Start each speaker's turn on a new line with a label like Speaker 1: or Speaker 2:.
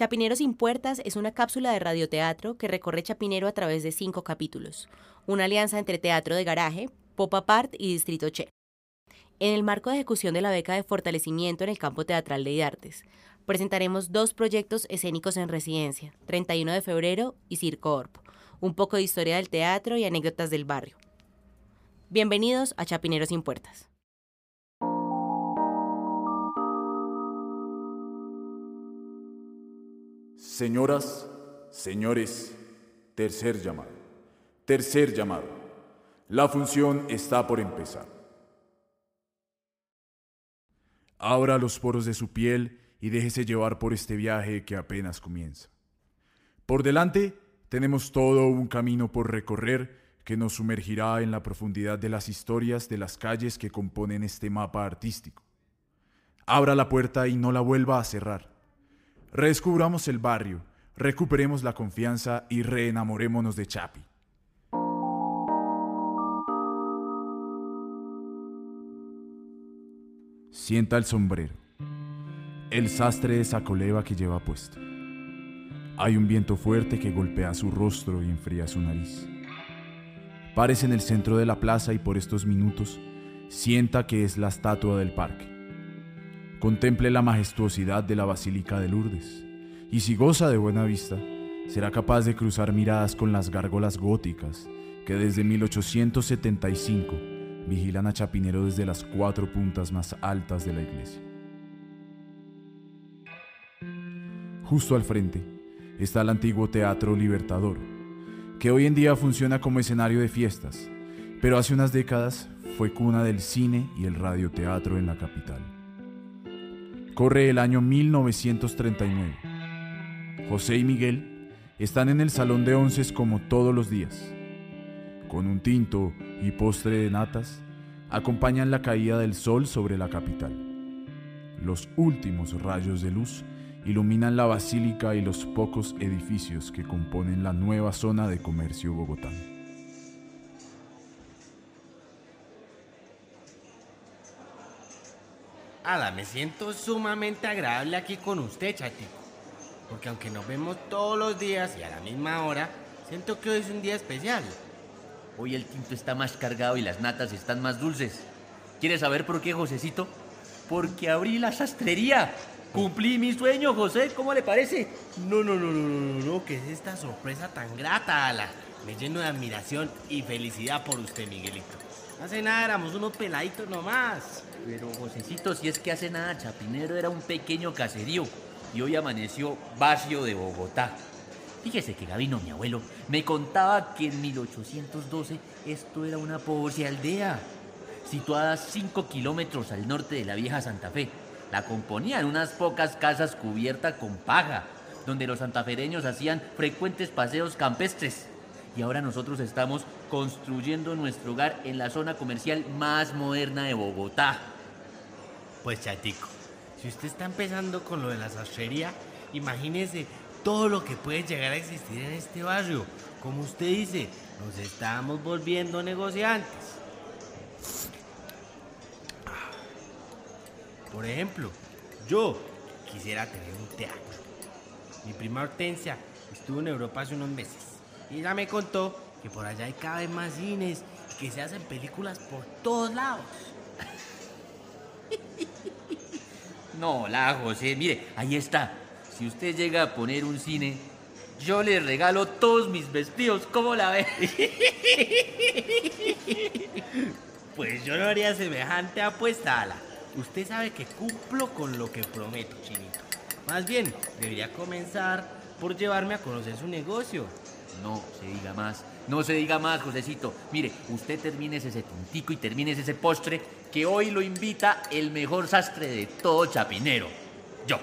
Speaker 1: Chapinero sin Puertas es una cápsula de radioteatro que recorre Chapinero a través de cinco capítulos, una alianza entre Teatro de Garaje, Pop Apart y Distrito Che. En el marco de ejecución de la beca de fortalecimiento en el campo teatral de Artes, presentaremos dos proyectos escénicos en residencia, 31 de febrero y Circo Orpo, un poco de historia del teatro y anécdotas del barrio. Bienvenidos a Chapinero sin Puertas.
Speaker 2: Señoras, señores, tercer llamado. Tercer llamado. La función está por empezar. Abra los poros de su piel y déjese llevar por este viaje que apenas comienza. Por delante tenemos todo un camino por recorrer que nos sumergirá en la profundidad de las historias de las calles que componen este mapa artístico. Abra la puerta y no la vuelva a cerrar. Redescubramos el barrio, recuperemos la confianza y reenamorémonos de Chapi. Sienta el sombrero, el sastre de sacoleva que lleva puesto. Hay un viento fuerte que golpea su rostro y enfría su nariz. Párese en el centro de la plaza y por estos minutos sienta que es la estatua del parque. Contemple la majestuosidad de la Basílica de Lourdes, y si goza de buena vista, será capaz de cruzar miradas con las gárgolas góticas que desde 1875 vigilan a Chapinero desde las cuatro puntas más altas de la iglesia. Justo al frente está el antiguo Teatro Libertador, que hoy en día funciona como escenario de fiestas, pero hace unas décadas fue cuna del cine y el radioteatro en la capital. Corre el año 1939. José y Miguel están en el salón de onces como todos los días. Con un tinto y postre de natas, acompañan la caída del sol sobre la capital. Los últimos rayos de luz iluminan la basílica y los pocos edificios que componen la nueva zona de comercio bogotano.
Speaker 3: Ada, me siento sumamente agradable aquí con usted, chatico. Porque aunque nos vemos todos los días y a la misma hora, siento que hoy es un día especial.
Speaker 4: Hoy el tinto está más cargado y las natas están más dulces. ¿Quieres saber por qué, Josecito? Porque abrí la sastrería. Cumplí mi sueño, José. ¿Cómo le parece?
Speaker 3: No, no, no, no, no, no, ¿qué es esta sorpresa tan grata, Ala? Me lleno de admiración y felicidad por usted, Miguelito. Hace nada éramos unos peladitos nomás.
Speaker 4: Pero, Josecito, si es que hace nada, Chapinero era un pequeño caserío y hoy amaneció barrio de Bogotá. Fíjese que Gabino, mi abuelo, me contaba que en 1812 esto era una pobre aldea, situada 5 kilómetros al norte de la vieja Santa Fe. La componían unas pocas casas cubiertas con paja, donde los santafereños hacían frecuentes paseos campestres. Y ahora nosotros estamos construyendo nuestro hogar en la zona comercial más moderna de Bogotá.
Speaker 3: Pues chatico, si usted está empezando con lo de la sastrería, imagínese todo lo que puede llegar a existir en este barrio. Como usted dice, nos estamos volviendo negociantes. Por ejemplo, yo quisiera tener un teatro. Mi prima Hortensia estuvo en Europa hace unos meses y ella me contó que por allá hay cada vez más cines y que se hacen películas por todos lados.
Speaker 4: No, la José, mire, ahí está. Si usted llega a poner un cine, yo le regalo todos mis vestidos. ¿Cómo la ve?
Speaker 3: Pues yo no haría semejante apuesta, Ala. Usted sabe que cumplo con lo que prometo, chinito. Más bien, debería comenzar por llevarme a conocer su negocio.
Speaker 4: No se diga más, no se diga más, Josecito. Mire, usted termine ese tintico y termine ese postre que hoy lo invita el mejor sastre de todo Chapinero. Yo.